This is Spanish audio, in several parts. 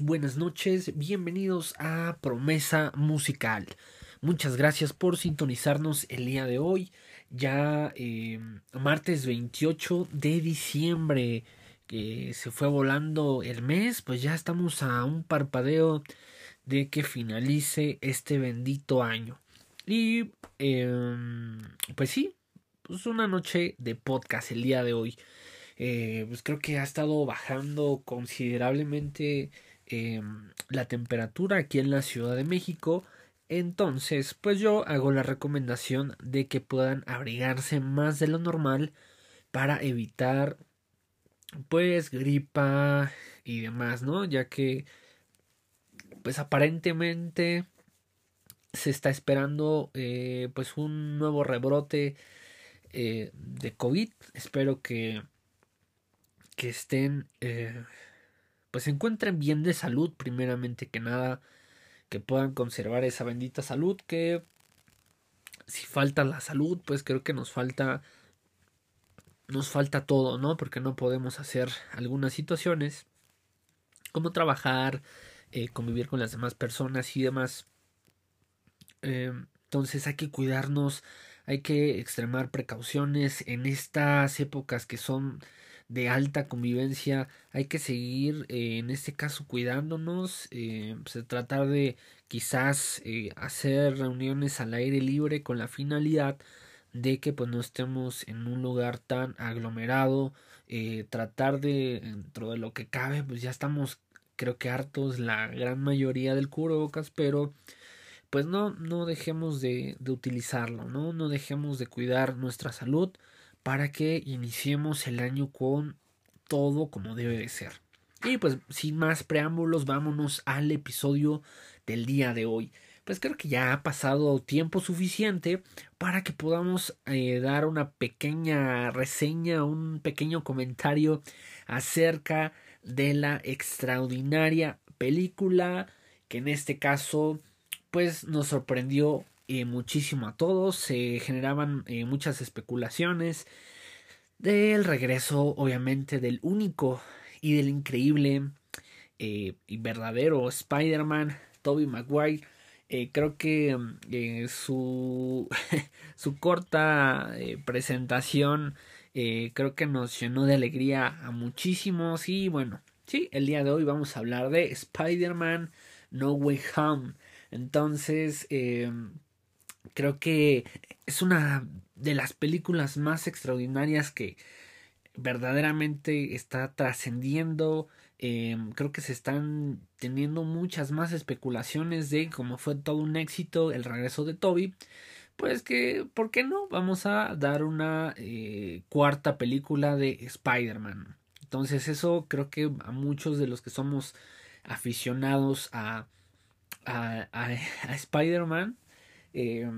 Buenas noches, bienvenidos a Promesa Musical. Muchas gracias por sintonizarnos el día de hoy, ya eh, martes 28 de diciembre, que se fue volando el mes, pues ya estamos a un parpadeo de que finalice este bendito año. Y em, pues sí, pues una noche de podcast el día de hoy. Eh, pues creo que ha estado bajando considerablemente em, la temperatura aquí en la Ciudad de México. Entonces, pues yo hago la recomendación de que puedan abrigarse más de lo normal para evitar pues gripa y demás, ¿no? Ya que pues aparentemente se está esperando eh, pues un nuevo rebrote eh, de COVID. Espero que, que estén, eh, pues se encuentren bien de salud, primeramente que nada, que puedan conservar esa bendita salud, que si falta la salud, pues creo que nos falta, nos falta todo, ¿no? Porque no podemos hacer algunas situaciones, como trabajar, convivir con las demás personas y demás. entonces hay que cuidarnos hay que extremar precauciones en estas épocas que son de alta convivencia hay que seguir eh, en este caso cuidándonos eh, pues, tratar de quizás eh, hacer reuniones al aire libre con la finalidad de que pues no estemos en un lugar tan aglomerado tratar de dentro de lo que cabe pues ya estamos creo que hartos la gran mayoría del cubrebocas pero pues no, no dejemos de, de utilizarlo, ¿no? No dejemos de cuidar nuestra salud para que iniciemos el año con todo como debe de ser. Y pues sin más preámbulos, vámonos al episodio del día de hoy. Pues creo que ya ha pasado tiempo suficiente para que podamos eh, dar una pequeña reseña, un pequeño comentario acerca de la extraordinaria película que en este caso pues nos sorprendió eh, muchísimo a todos, se generaban eh, muchas especulaciones del regreso, obviamente, del único y del increíble eh, y verdadero Spider-Man, Tobey Maguire. creo que su, su corta presentación creo que nos llenó de alegría a muchísimos y bueno, sí, el día de hoy vamos a hablar de Spider-Man No Way Home. Entonces, eh, creo que es una de las películas más extraordinarias que verdaderamente está trascendiendo. Eh, creo que se están teniendo muchas más especulaciones de cómo fue todo un éxito el regreso de Toby. Pues que, ¿por qué no? Vamos a dar una eh, cuarta película de Spider-Man. Entonces eso creo que a muchos de los que somos aficionados a a, Spider-Man. Eh,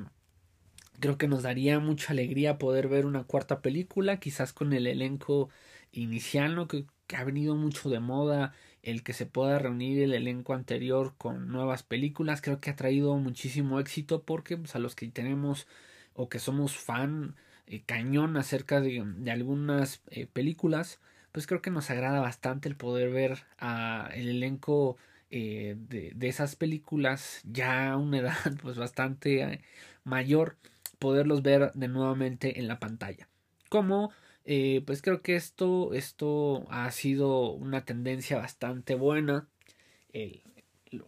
creo que nos daría mucha alegría poder ver una cuarta película, quizás con el elenco inicial, ¿no? que, ha venido mucho de moda el que se pueda reunir el elenco anterior con nuevas películas. Creo que ha traído muchísimo éxito porque pues, a los que tenemos o que somos fan eh, cañón acerca de, de algunas eh, películas, pues creo que nos agrada bastante el poder ver a el elenco eh, de, de, esas películas ya a una edad pues bastante eh, mayor poderlos ver de nuevamente en la pantalla. Como eh, pues creo que esto esto ha sido una tendencia bastante buena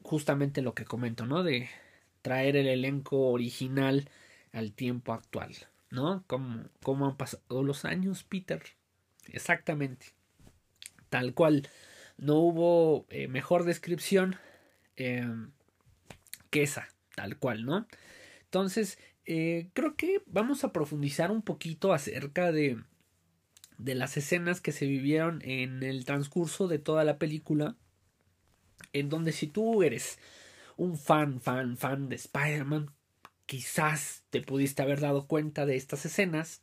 justamente lo que comento no de traer el elenco original al tiempo actual no como han pasado los años Peter. Exactamente. Tal cual no hubo eh, mejor descripción em, que esa, tal cual, ¿no? Entonces, eh, creo que vamos a profundizar un poquito acerca de, de las escenas que se vivieron en el transcurso de toda la película, en donde si tú eres un fan, fan, fan de Spider-Man, quizás te pudiste haber dado cuenta de estas escenas,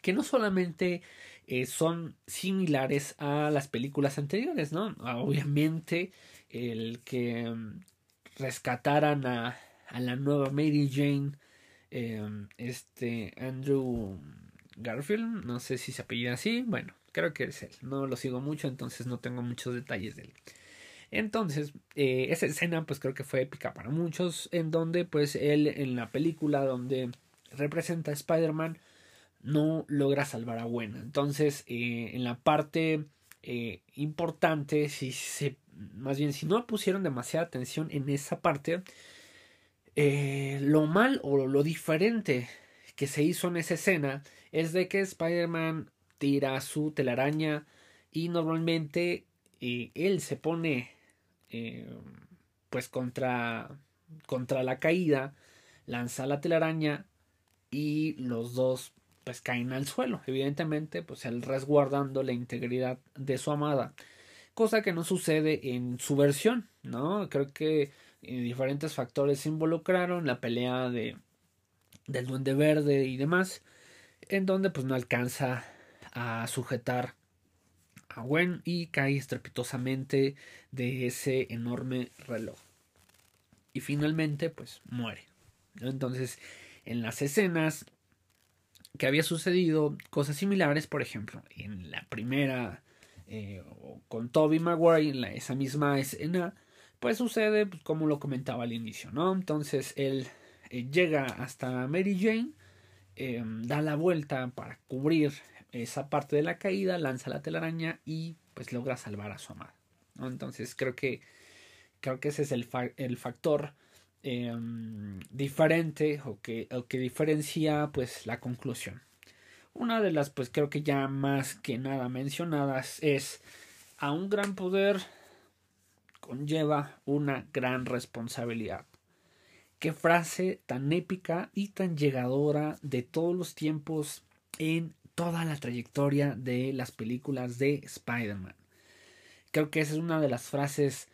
que no solamente eh, son similares a las películas anteriores, ¿no? Obviamente el que mm, rescataran a, a, la nueva Mary Jane, em, este Andrew Garfield, no sé si se apellida así, bueno, creo que es él. No lo sigo mucho, entonces no tengo muchos detalles de él. Entonces, eh, esa escena pues creo que fue épica para muchos, en donde pues él en la película donde representa a Spider-Man no logra salvar a Gwen. Entonces, eh, en la parte eh, importante, si se, más bien si no pusieron demasiada atención en esa parte, lo mal o lo diferente que se hizo en esa escena es de que Spider-Man tira su telaraña y normalmente él se pone eh, pues contra, contra la caída, lanza la telaraña y los dos pues caen al suelo. Evidentemente, pues él resguardando la integridad de su amada. Cosa que no sucede en su versión, ¿no? Creo que eh, diferentes factores se involucraron, la pelea de del duende verde y demás, en donde pues no alcanza a sujetar a Gwen y cae estrepitosamente de ese enorme reloj. Y finalmente, pues muere. Entonces, en las escenas que había sucedido cosas similares, por ejemplo, en la primera eh, con Toby Maguire, en esa misma escena, pues sucede pues, como lo comentaba al inicio, ¿no? Entonces él eh, llega hasta Mary Jane, eh, da la vuelta para cubrir esa parte de la caída, lanza la telaraña y pues logra salvar a su amada. Entonces creo que creo que ese es el, el factor em, diferente o que, que diferencia pues la conclusión. Una de las pues creo que ya más que nada mencionadas es a un gran poder conlleva una gran responsabilidad. Qué frase tan épica y tan llegadora de todos los tiempos en toda la trayectoria de las películas de Spider-Man. Creo que esa es una de las frases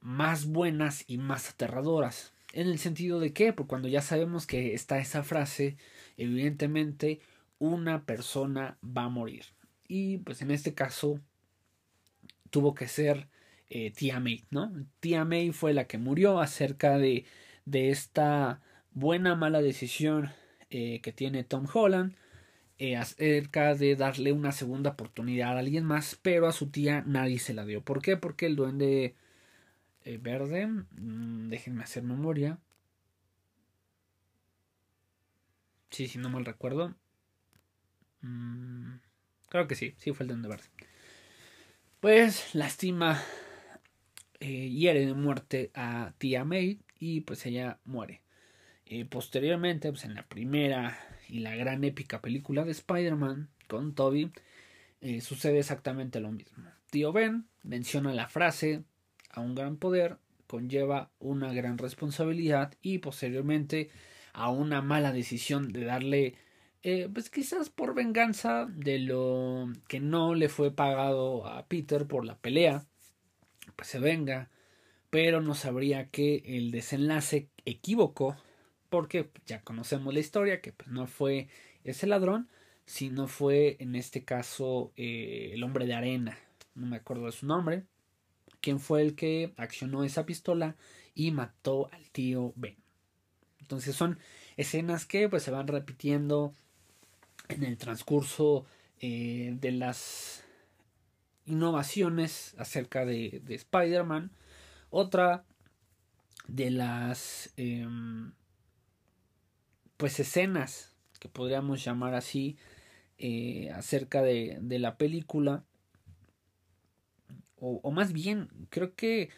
más buenas y más aterradoras. En el sentido de que, porque cuando ya sabemos que está esa frase, evidentemente una persona va a morir. Y pues en este caso tuvo que ser eh, Tia May, ¿no? Tia May fue la que murió acerca de, de esta buena mala decisión eh, que tiene Tom Holland eh, acerca de darle una segunda oportunidad a alguien más, pero a su tía nadie se la dio. ¿Por qué? Porque el duende eh, verde, mm, déjenme hacer memoria. Sí, si no mal recuerdo. Mm, creo que sí, sí fue el duende verde. Pues lastima, eh, hiere de muerte a tía May y pues ella muere. posteriormente, pues en la primera y la gran épica película de Spider-Man con Toby, eh, sucede exactamente lo mismo. Tío Ben menciona la frase, a un gran poder conlleva una gran responsabilidad y posteriormente a una mala decisión de darle, eh, pues quizás por venganza de lo que no le fue pagado a Peter por la pelea, pues se venga, pero no sabría que el desenlace equivocó porque ya conocemos la historia, que pues, no fue ese ladrón, sino fue en este caso eh, el hombre de arena, no me acuerdo de su nombre, quien fue el que accionó esa pistola y mató al tío Ben. Entonces son escenas que pues se van repitiendo en el transcurso eh, de las innovaciones acerca de, de Spider-Man. Otra de las em, pues escenas que podríamos llamar así eh, acerca de, de, la película o, más bien creo que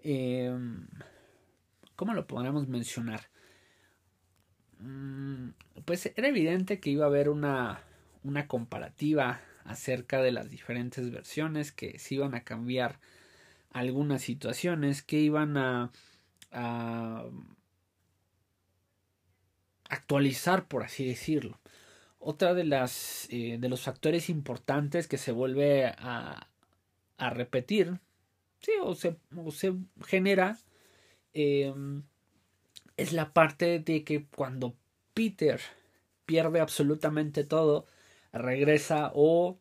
eh, cómo lo podríamos mencionar mm, pues era evidente que iba a haber una una comparativa acerca de las diferentes versiones que se iban a cambiar algunas situaciones que iban a, a actualizar, por así decirlo. Otra de las eh, de los factores importantes que se vuelve a, a repetir, sí, o se, se genera, em, es la parte de que cuando Peter pierde absolutamente todo, regresa o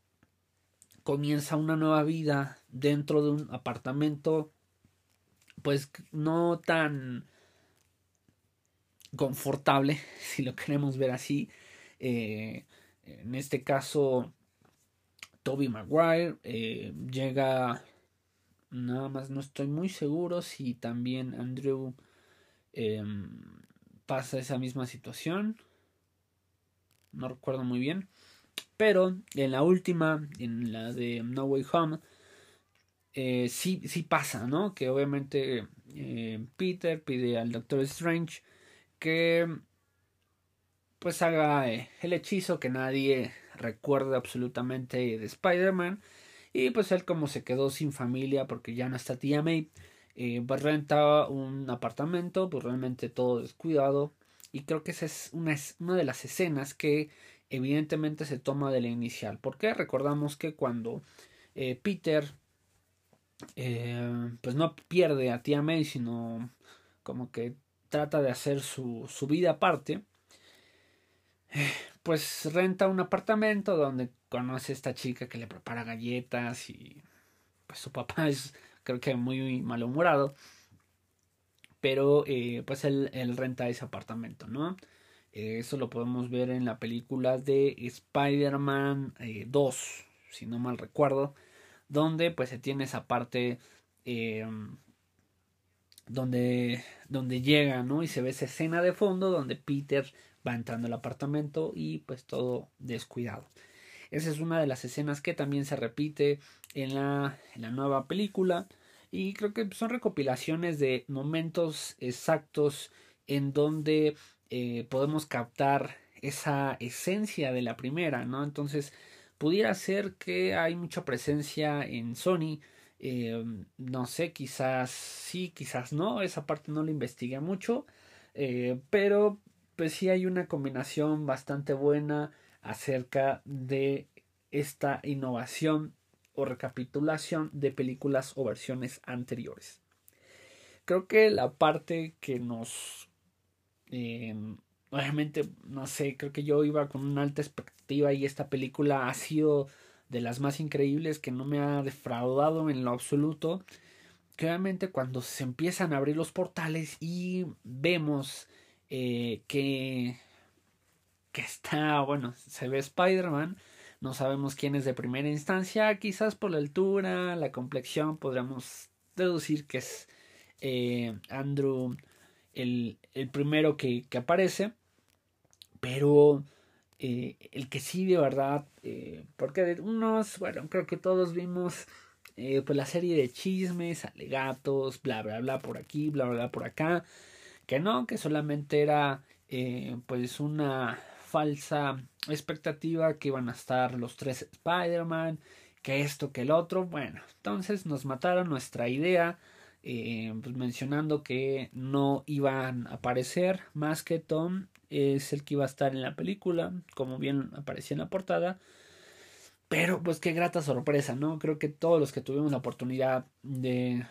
comienza una nueva vida dentro de un apartamento, pues no tan confortable, si lo queremos ver así. Eh, en este caso, Toby Maguire eh, llega nada más no estoy muy seguro si también Andrew em, pasa esa misma situación no recuerdo muy bien pero en la última en la de No Way Home eh, sí, sí pasa, ¿no? Que obviamente eh, Peter pide al Doctor Strange que pues haga el hechizo que nadie recuerde absolutamente de Spider-Man. Y pues él como se quedó sin familia porque ya no está tía May, pues renta un apartamento, pues realmente todo descuidado. Y creo que esa es una, de las escenas que evidentemente se toma de la inicial. Porque recordamos que cuando Peter eh, pues no pierde a tía May, sino como que trata de hacer su, su vida aparte. Eh, pues renta un apartamento donde conoce a esta chica que le prepara galletas y pues su papá es creo que muy malhumorado. Pero eh, pues él, renta ese apartamento, ¿no? eso lo podemos ver en la película de Spider-Man 2, si no mal recuerdo donde pues se tiene esa parte eh, donde, donde llega, ¿no? Y se ve esa escena de fondo donde Peter va entrando al apartamento y pues todo descuidado. Esa es una de las escenas que también se repite en la, nueva película y creo que son recopilaciones de momentos exactos en donde eh, podemos captar esa esencia de la primera, ¿no? Entonces pudiera ser que hay mucha presencia en Sony. Eh, no sé, quizás sí, quizás no. Esa parte no la investigué mucho. Eh, pero pues sí hay una combinación bastante buena acerca de esta innovación o recapitulación de películas o versiones anteriores. Creo que la parte que nos eh, obviamente, no sé, creo que yo iba con una alta expectativa y esta película ha sido de las más increíbles que no me ha defraudado en lo absoluto. Que obviamente cuando se empiezan a abrir los portales y vemos eh, que, que está, bueno, se ve Spider-Man, no sabemos quién es de primera instancia, quizás por la altura, la complexión, podríamos deducir que es eh, Andrew el, el primero que, que, aparece, pero eh, el que sí de verdad, eh, porque unos, bueno, creo que todos vimos pues la serie de chismes, alegatos, bla, bla, bla por aquí, bla, bla, bla por acá, que no, que solamente era eh, pues una falsa expectativa que iban a estar los tres Spider-Man, que esto, que el otro, bueno, entonces nos mataron nuestra idea eh, pues mencionando que no iban a aparecer más que Tom es el que iba a estar en la película, como bien aparecía en la portada. Pero pues qué grata sorpresa, ¿no? Creo que todos los que tuvimos la oportunidad de,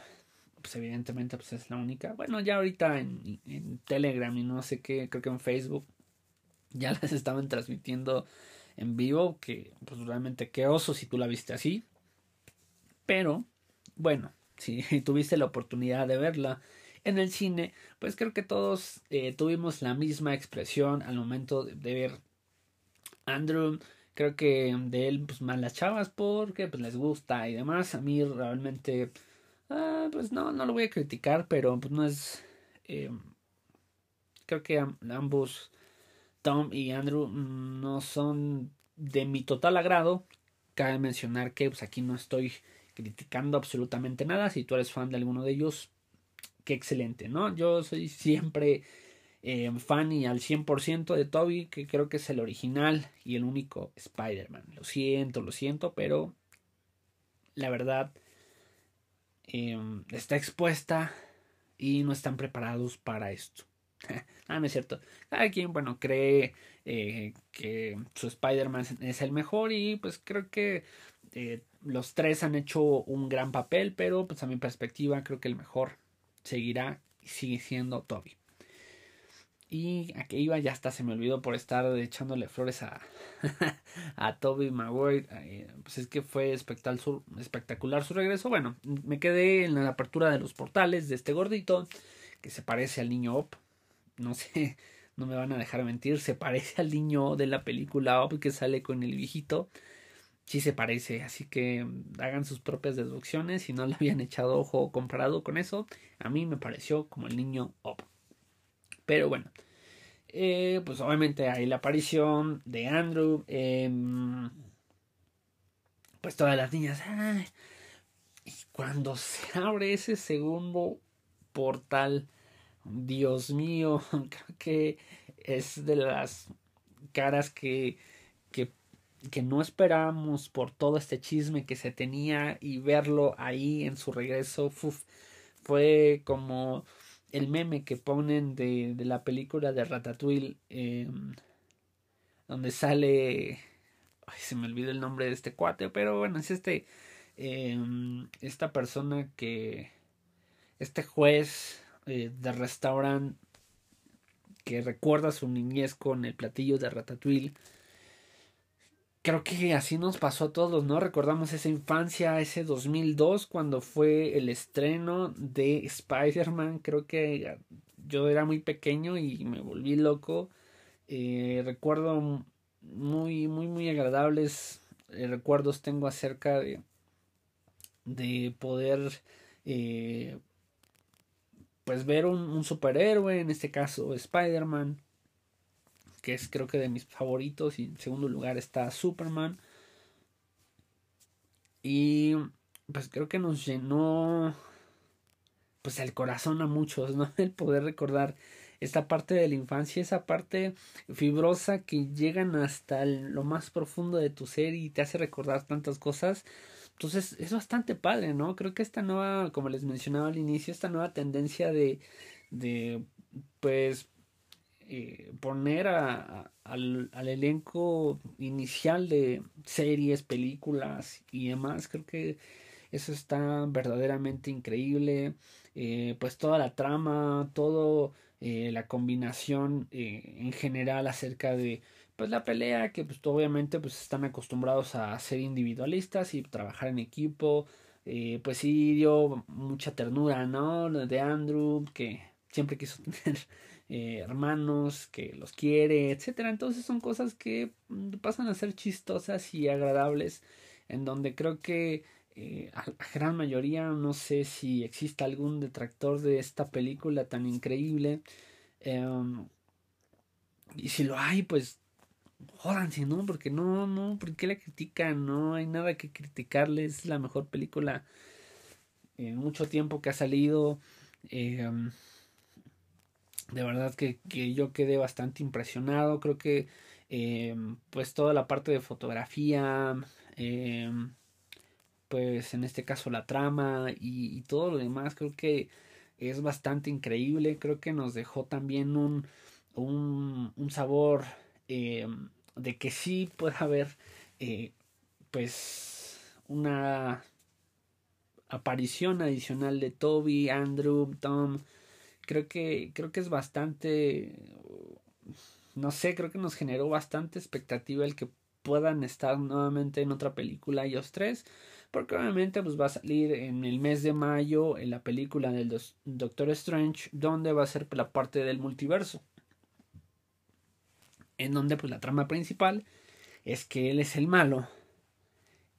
pues evidentemente pues es la única. Bueno, ya ahorita en, en Telegram y no sé qué, creo que en Facebook ya las estaban transmitiendo en vivo, que pues realmente qué oso si tú la viste así. Pero, bueno, si tuviste la oportunidad de verla en el cine, pues creo que todos eh, tuvimos la misma expresión al momento de, ver Andrew. Creo que de él, pues más las chavas porque pues les gusta y demás. A mí realmente, ah, pues no, no lo voy a criticar, pero pues no es... Eh, creo que ambos, Tom y Andrew, no son de mi total agrado. Cabe mencionar que pues aquí no estoy criticando absolutamente nada. Si tú eres fan de alguno de ellos, qué excelente, ¿no? Yo soy siempre eh, fan y al 100% de Toby, que creo que es el original y el único Spider-Man. Lo siento, lo siento, pero la verdad em, está expuesta y no están preparados para esto. ah, no es cierto. Cada quien, bueno, cree eh, que su Spider-Man es el mejor y pues creo que eh, los tres han hecho un gran papel, pero pues a mi perspectiva creo que el mejor seguirá y sigue siendo Toby. Y a que iba ya hasta se me olvidó por estar echándole flores a, a Toby Maguire. Eh, pues es que fue espectacular su, regreso. Bueno, me quedé en la apertura de los portales de este gordito que se parece al niño Op. No sé, no me van a dejar mentir, se parece al niño de la película Op que sale con el viejito. sí se parece, así que hagan sus propias deducciones si no le habían echado ojo comparado con eso, a mí me pareció como el niño Op. Pero bueno, eh, pues obviamente hay la aparición de Andrew, em, pues todas las niñas, y cuando se abre ese segundo portal, Dios mío, creo que es de las caras que, que, que no esperábamos por todo este chisme que se tenía y verlo ahí en su regreso fue como el meme que ponen de, de la película de Ratatouille em, donde sale ay, se me olvidó el nombre de este cuate pero bueno es este em, esta persona que este juez eh, de restaurante que recuerda su niñez con el platillo de Ratatouille. Creo que así nos pasó a todos, ¿no? Recordamos esa infancia, ese 2002, cuando fue el estreno de Spider-Man. Creo que yo era muy pequeño y me volví loco. Eh, recuerdo muy, muy, muy agradables eh, recuerdos tengo acerca de, de poder eh, pues ver un, superhéroe, en este caso Spider-Man, que es creo que de mis favoritos, y en segundo lugar está Superman. Y pues creo que nos llenó pues el corazón a muchos, ¿no? El poder recordar esta parte de la infancia, esa parte fibrosa que llegan hasta lo más profundo de tu ser y te hace recordar tantas cosas. Entonces es bastante padre, ¿no? Creo que esta nueva, como les mencionaba al inicio, esta nueva tendencia de, de pues, eh, poner al, elenco inicial de series, películas y demás, creo que eso está verdaderamente increíble. Eh, pues toda la trama, todo eh, la combinación en general acerca de pues la pelea que pues obviamente pues están acostumbrados a ser individualistas y trabajar en equipo eh, pues sí dio mucha ternura no de Andrew que siempre quiso tener eh, hermanos que los quiere etcétera entonces son cosas que mm, pasan a ser chistosas y agradables en donde creo que eh, a la gran mayoría no sé si existe algún detractor de esta película tan increíble em, y si lo hay pues jódanse, ¿no? Porque no, no, ¿por qué la critican? No hay nada que criticarle, es la mejor película en mucho tiempo que ha salido. Eh, de verdad que, que, yo quedé bastante impresionado. Creo que eh, pues toda la parte de fotografía, eh, pues en este caso la trama y, todo lo demás, creo que es bastante increíble. Creo que nos dejó también un, un, un sabor eh, de que sí puede haber eh, pues una aparición adicional de Toby, Andrew, Tom. Creo que creo que es bastante no sé, creo que nos generó bastante expectativa el que puedan estar nuevamente en otra película ellos tres, porque obviamente pues va a salir en el mes de mayo en la película del Doctor Strange, donde va a ser la parte del multiverso. En donde pues la trama principal es que él es el malo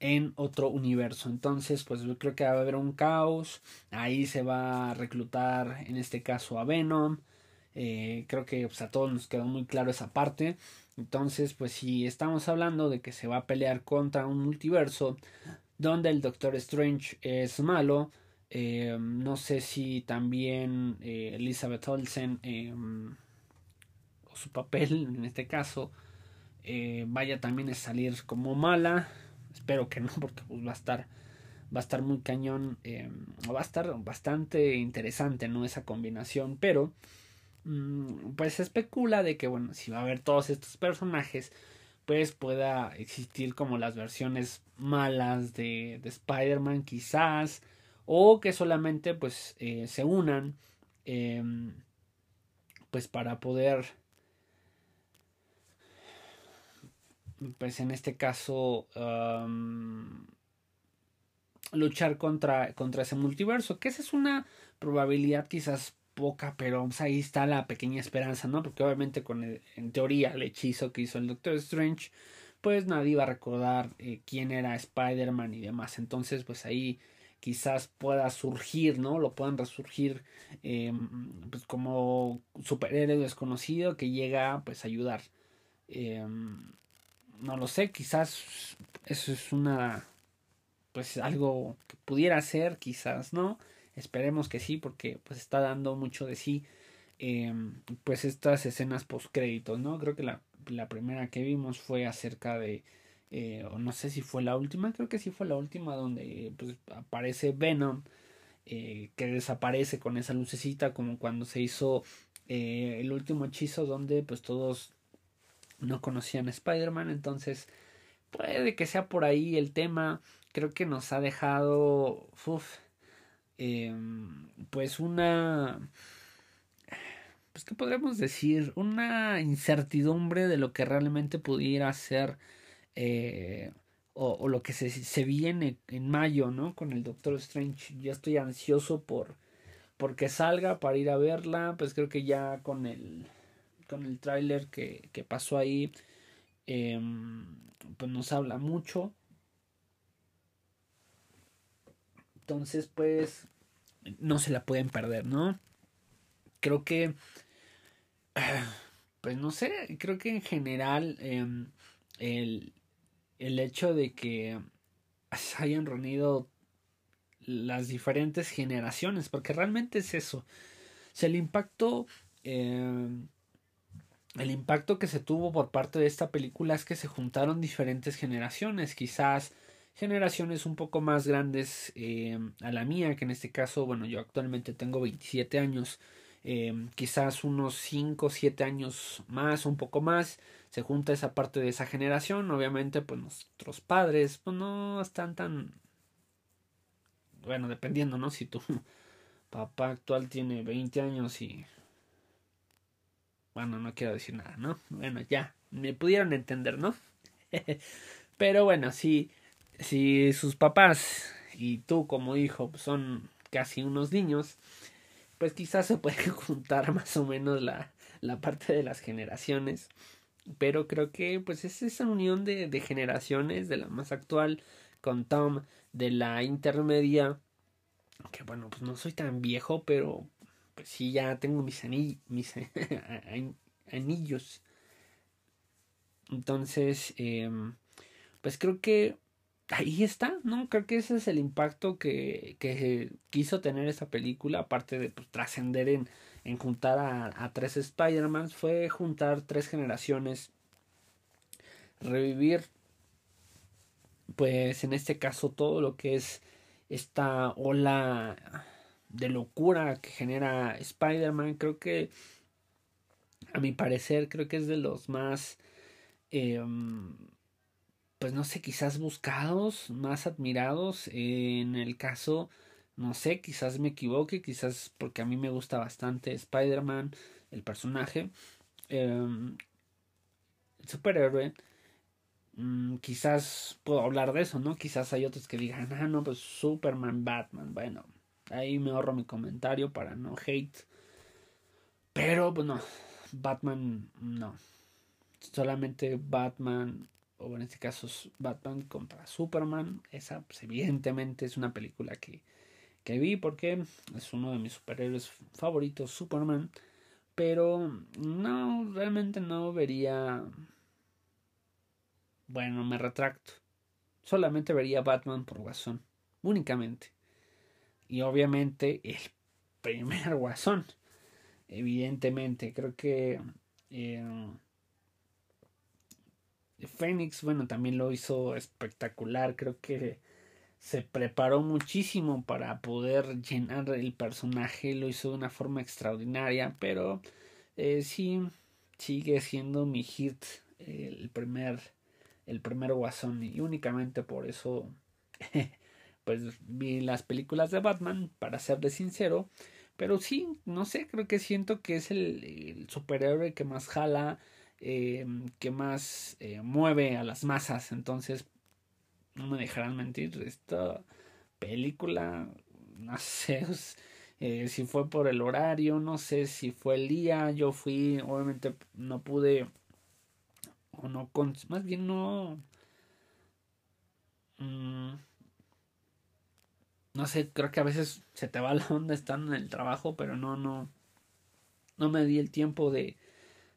en otro universo. Entonces, pues yo creo que va a haber un caos. Ahí se va a reclutar, en este caso, a Venom. Eh, creo que pues, a todos nos quedó muy claro esa parte. Entonces, pues si estamos hablando de que se va a pelear contra un multiverso donde el Doctor Strange es malo. Eh, no sé si también eh, Elizabeth Olsen su papel en este caso vaya también a salir como mala espero que no porque pues, va a estar va a estar muy cañón eh, va a estar bastante interesante no esa combinación pero mm, pues se especula de que bueno si va a haber todos estos personajes pues pueda existir como las versiones malas de, de Spider-Man quizás o que solamente pues eh, se unan em, pues para poder pues en este caso luchar contra, contra ese multiverso, que esa es una probabilidad quizás poca, pero pues, ahí está la pequeña esperanza, ¿no? Porque obviamente con en teoría el hechizo que hizo el Doctor Strange, pues nadie iba a recordar eh, quién era Spider-Man y demás. Entonces, pues ahí quizás pueda surgir, ¿no? Lo puedan resurgir eh, pues como superhéroe desconocido que llega pues a ayudar. Eh, no lo sé, quizás eso es una pues algo que pudiera ser, quizás no. Esperemos que sí, porque pues está dando mucho de sí. Eh, pues estas escenas post créditos, ¿no? Creo que la, la primera que vimos fue acerca de eh, o no sé si fue la última, creo que sí fue la última donde pues, aparece Venom, eh, que desaparece con esa lucecita, como cuando se hizo eh, el último hechizo donde pues todos no conocían a Spider-Man, entonces puede que sea por ahí el tema, creo que nos ha dejado em, pues una pues qué podríamos decir una incertidumbre de lo que realmente pudiera ser eh, o, lo que se, se, viene en mayo, ¿no? Con el Doctor Strange. Ya estoy ansioso por, por que salga para ir a verla. Pues creo que ya con el, con el tráiler que, que pasó ahí, eh, pues nos habla mucho. Entonces, pues, no se la pueden perder, ¿no? Creo que, pues no sé, creo que en general eh, el, el hecho de que se hayan reunido las diferentes generaciones, porque realmente es eso. O el impacto, eh, el impacto que se tuvo por parte de esta película es que se juntaron diferentes generaciones, quizás generaciones un poco más grandes eh, a la mía, que en este caso, bueno, yo actualmente tengo 27 años, eh, quizás unos 5 o 7 años más, un poco más, se junta esa parte de esa generación. Obviamente, pues nuestros padres, pues no están tan. Bueno, dependiendo, ¿no? Si tu papá actual tiene 20 años y. Bueno, no quiero decir nada, ¿no? Bueno, ya, me pudieron entender, ¿no? Pero bueno, si, si sus papás y tú como hijo son casi unos niños, pues quizás se puede juntar más o menos la, la parte de las generaciones pero creo que pues es esa unión de, de generaciones, de la más actual con Tom, de la intermedia, que bueno, pues no soy tan viejo, pero pues sí ya tengo mis, mis anillos. Entonces, eh, pues creo que ahí está, ¿no? Creo que ese es el impacto que, que quiso tener esa película, aparte de pues, trascender en, en juntar a, tres Spider-Man fue juntar tres generaciones, revivir, pues en este caso todo lo que es esta ola de locura que genera Spider-Man, creo que a mi parecer creo que es de los más em, pues no sé quizás buscados más admirados en el caso no sé, quizás me equivoque, quizás porque a mí me gusta bastante Spider-Man, el personaje. Em, el superhéroe. Mm, quizás puedo hablar de eso, ¿no? Quizás hay otros que digan, ah, no, pues Superman, Batman. Bueno, ahí me ahorro mi comentario para no hate. Pero, pues no, Batman no. Solamente Batman, o en este caso Batman contra Superman. Esa, pues evidentemente es una película que que vi porque es uno de mis superhéroes favoritos, Superman. Pero no, realmente no vería... Bueno, me retracto. Solamente vería Batman por Guasón. Únicamente. Y obviamente el primer Guasón. Evidentemente. Creo que... Eh, Fénix, bueno, también lo hizo espectacular. Creo que se preparó muchísimo para poder llenar el personaje, lo hizo de una forma extraordinaria, pero eh, sí sigue siendo mi hit el primer el primer Guasón y únicamente por eso pues vi las películas de Batman para serle sincero pero sí no sé creo que siento que es el, superhéroe que más jala eh, que más eh, mueve a las masas. Entonces no me dejarán mentir, esta película, no sé eh, si fue por el horario, no sé si fue el día, yo fui, obviamente no pude o no con, más bien no, mm, no sé, creo que a veces se te va la onda estando en el trabajo, pero no, no, no me di el tiempo de,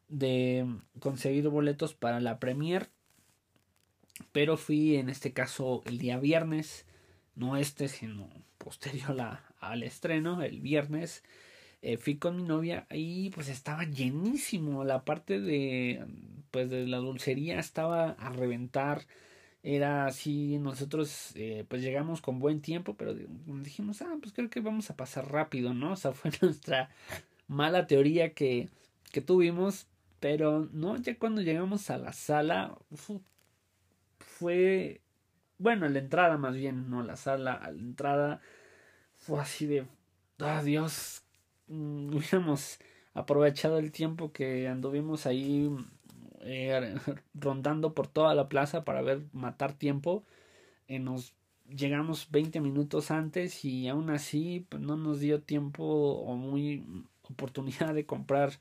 de conseguir boletos para la premier, pero fui en este caso el día viernes, no este, sino posterior al estreno, el viernes. Eh, fui con mi novia y pues estaba llenísimo la parte de pues de la dulcería estaba a reventar era así, nosotros eh, pues llegamos con buen tiempo, pero dijimos, ah, pues creo que vamos a pasar rápido, ¿no? O sea, fue nuestra mala teoría que, que tuvimos, pero no, ya cuando llegamos a la sala, fue, bueno, a la entrada más bien, no la sala, a la entrada fue así de, ah, Dios, mm, hubiéramos aprovechado el tiempo que anduvimos ahí eh, rondando por toda la plaza para ver matar tiempo. Eh, nos llegamos 20 minutos antes y aún así pues, no nos dio tiempo o muy oportunidad de comprar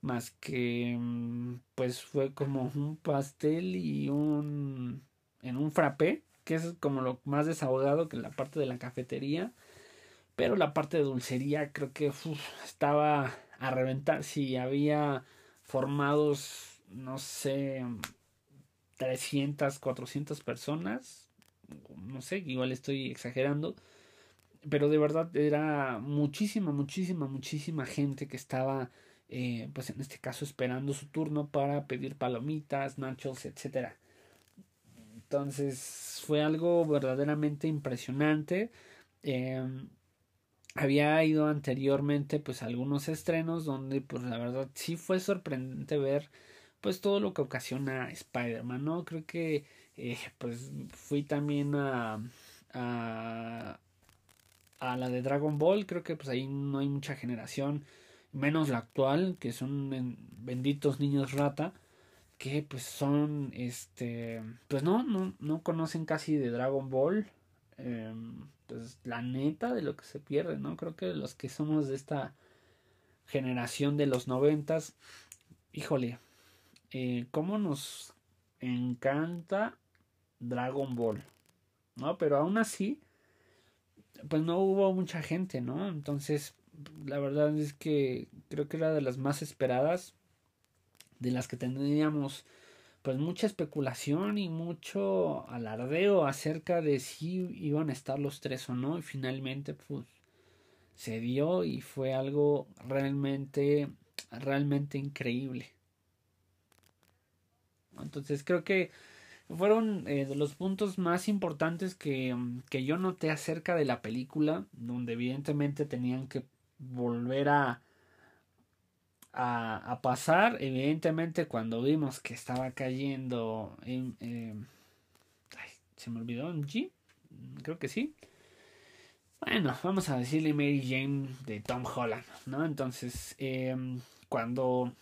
más que mm, pues fue como un pastel y un en un frappé que es como lo más desahogado que la parte de la cafetería pero la parte de dulcería creo que estaba a reventar si había formados no sé, 300, 400 personas, no sé, igual estoy exagerando, pero de verdad era muchísima, muchísima, muchísima gente que estaba, eh, pues en este caso esperando su turno para pedir palomitas, nachos, etcétera. Entonces fue algo verdaderamente impresionante. Em, había ido anteriormente pues a algunos estrenos donde pues la verdad sí fue sorprendente ver pues todo lo que ocasiona Spider-Man, ¿no? Creo que eh, pues fui también a, a, a la de Dragon Ball, creo que pues ahí no hay mucha generación, menos la actual, que son benditos niños rata, que pues son, este, pues no, no, no conocen casi de Dragon Ball, em, pues la neta de lo que se pierde, ¿no? Creo que los que somos de esta generación de los noventas, híjole, eh, cómo nos encanta Dragon Ball, ¿no? Pero aún así, pues no hubo mucha gente, ¿no? Entonces, la verdad es que creo que era de las más esperadas, de las que tendríamos pues mucha especulación y mucho alardeo acerca de si iban a estar los tres o no y finalmente pues se dio y fue algo realmente realmente increíble entonces creo que fueron eh, los puntos más importantes que, que yo noté acerca de la película, donde evidentemente tenían que volver a, a, pasar. Evidentemente cuando vimos que estaba cayendo en... se me olvidó en G, creo que sí. Bueno, vamos a decirle Mary Jane de Tom Holland, ¿no? Entonces, em, cuando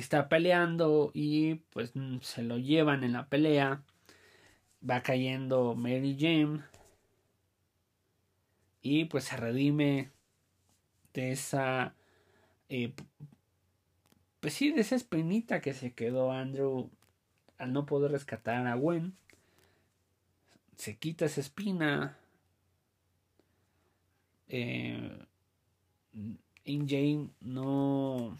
está peleando y pues mm, se lo llevan en la pelea. Va cayendo Mary Jane. Y pues se redime de esa... Eh, pues sí, de esa espinita que se quedó Andrew al no poder rescatar a Gwen. Se quita esa espina. Eh, Jane no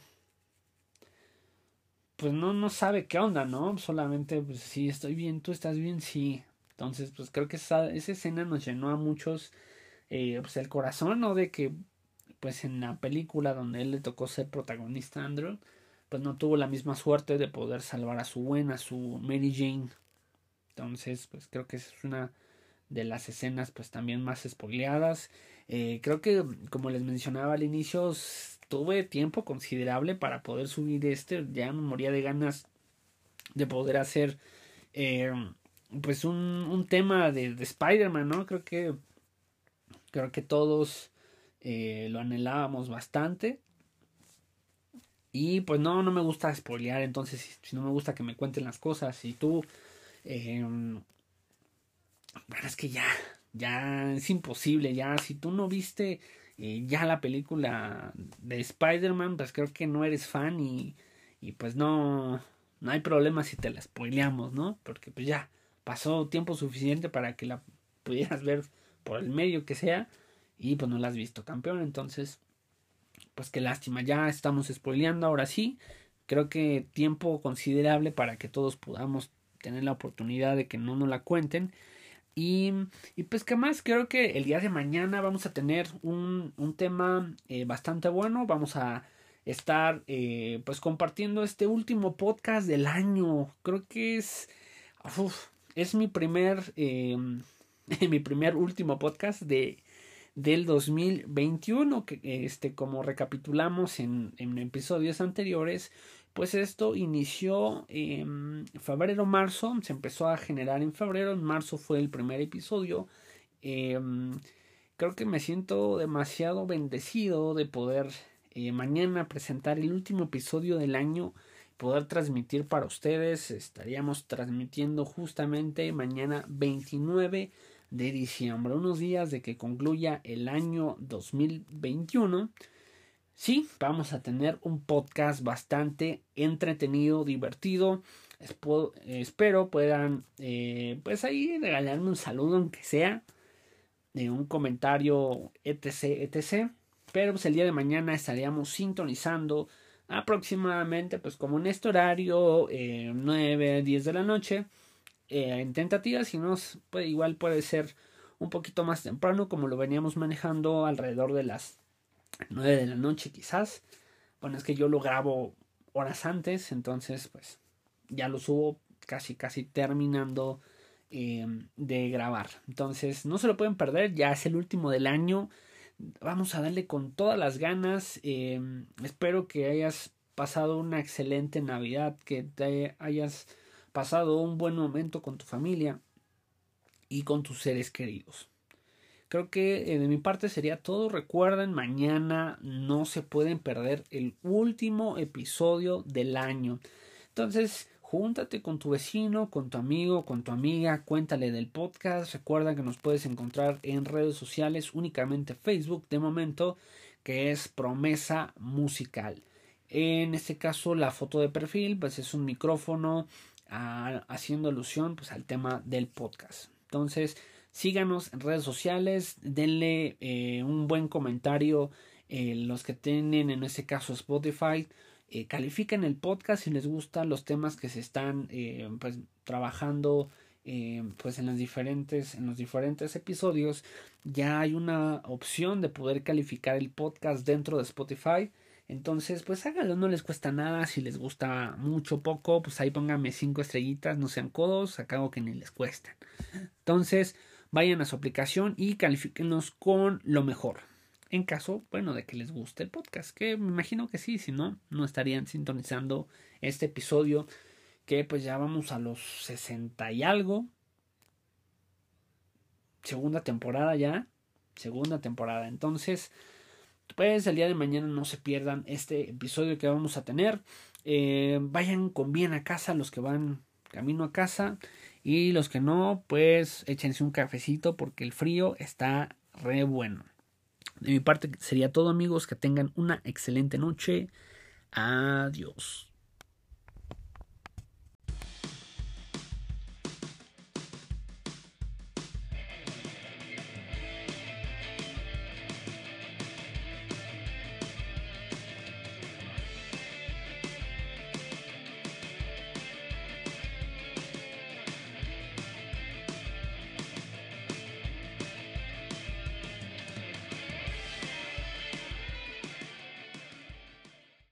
pues no, no sabe qué onda, ¿no? Solamente, pues sí, estoy bien, tú estás bien, sí. Entonces, pues creo que esa, esa escena nos llenó a muchos, eh, pues el corazón, ¿no? De que, pues en la película donde él le tocó ser protagonista, Andrew, pues no tuvo la misma suerte de poder salvar a su buena, a su Mary Jane. Entonces, pues creo que esa es una de las escenas, pues también más espoleadas. Eh, creo que, como les mencionaba al inicio, tuve tiempo considerable para poder subir este. Ya me moría de ganas de poder hacer eh, pues un, un, tema de, de Spider-Man, ¿no? Creo que creo que todos eh, lo anhelábamos bastante. Y pues no, no me gusta spoilear, entonces si, no me gusta que me cuenten las cosas, y tú... Eh, bueno, es que ya, ya es imposible, ya si tú no viste ya la película de Spider-Man, pues creo que no eres fan y, y pues no, no hay problema si te la spoileamos, ¿no? Porque pues ya pasó tiempo suficiente para que la pudieras ver por el medio que sea y pues no la has visto campeón, entonces pues qué lástima, ya estamos spoileando ahora sí, creo que tiempo considerable para que todos podamos tener la oportunidad de que no nos la cuenten. Y, y pues qué más, creo que el día de mañana vamos a tener un, un tema eh, bastante bueno, vamos a estar eh, pues compartiendo este último podcast del año, creo que es, es mi primer, eh, mi primer último podcast de, del 2021, que este, como recapitulamos en, en episodios anteriores, pues esto inició en febrero-marzo, se empezó a generar en febrero, en marzo fue el primer episodio. Em, creo que me siento demasiado bendecido de poder eh, mañana presentar el último episodio del año, poder transmitir para ustedes. Estaríamos transmitiendo justamente mañana 29 de diciembre, unos días de que concluya el año 2021 sí, vamos a tener un podcast bastante entretenido, divertido. espero puedan, eh, pues ahí regalarme un saludo, aunque sea, de un comentario, etc, etc. Pero pues el día de mañana estaríamos sintonizando aproximadamente, pues como en este horario, eh, 9, 10 de la noche, eh, en tentativa, si no, pues, igual puede ser un poquito más temprano, como lo veníamos manejando alrededor de las 9 de la noche quizás. Bueno, es que yo lo grabo horas antes, entonces pues ya lo subo casi casi terminando em, de grabar. Entonces no se lo pueden perder, ya es el último del año. Vamos a darle con todas las ganas. Em, espero que hayas pasado una excelente Navidad, que te hayas pasado un buen momento con tu familia y con tus seres queridos. Creo que eh, de mi parte sería todo. Recuerden, mañana no se pueden perder el último episodio del año. Entonces, júntate con tu vecino, con tu amigo, con tu amiga, cuéntale del podcast. Recuerda que nos puedes encontrar en redes sociales, únicamente Facebook de momento, que es Promesa Musical. En este caso, la foto de perfil, pues es un micrófono ah, haciendo alusión pues, al tema del podcast. Entonces, Síganos en redes sociales, denle eh, un buen comentario eh, los que tienen en este caso Spotify. Eh, califiquen el podcast si les gustan los temas que se están pues, trabajando pues en los diferentes en los diferentes episodios. Ya hay una opción de poder calificar el podcast dentro de Spotify. Entonces pues háganlo no les cuesta nada. Si les gusta mucho poco pues ahí pónganme cinco estrellitas no sean codos acabo que ni les cuestan entonces vayan a su aplicación y califíquenos con lo mejor. En caso, bueno, de que les guste el podcast, que me imagino que sí, si no, no estarían sintonizando este episodio, que pues ya vamos a los 60 y algo. Segunda temporada ya, segunda temporada. Entonces, pues el día de mañana no se pierdan este episodio que vamos a tener. Eh, vayan con bien a casa los que van camino a casa. Y los que no, pues échense un cafecito porque el frío está re bueno. De mi parte sería todo amigos, que tengan una excelente noche. Adiós.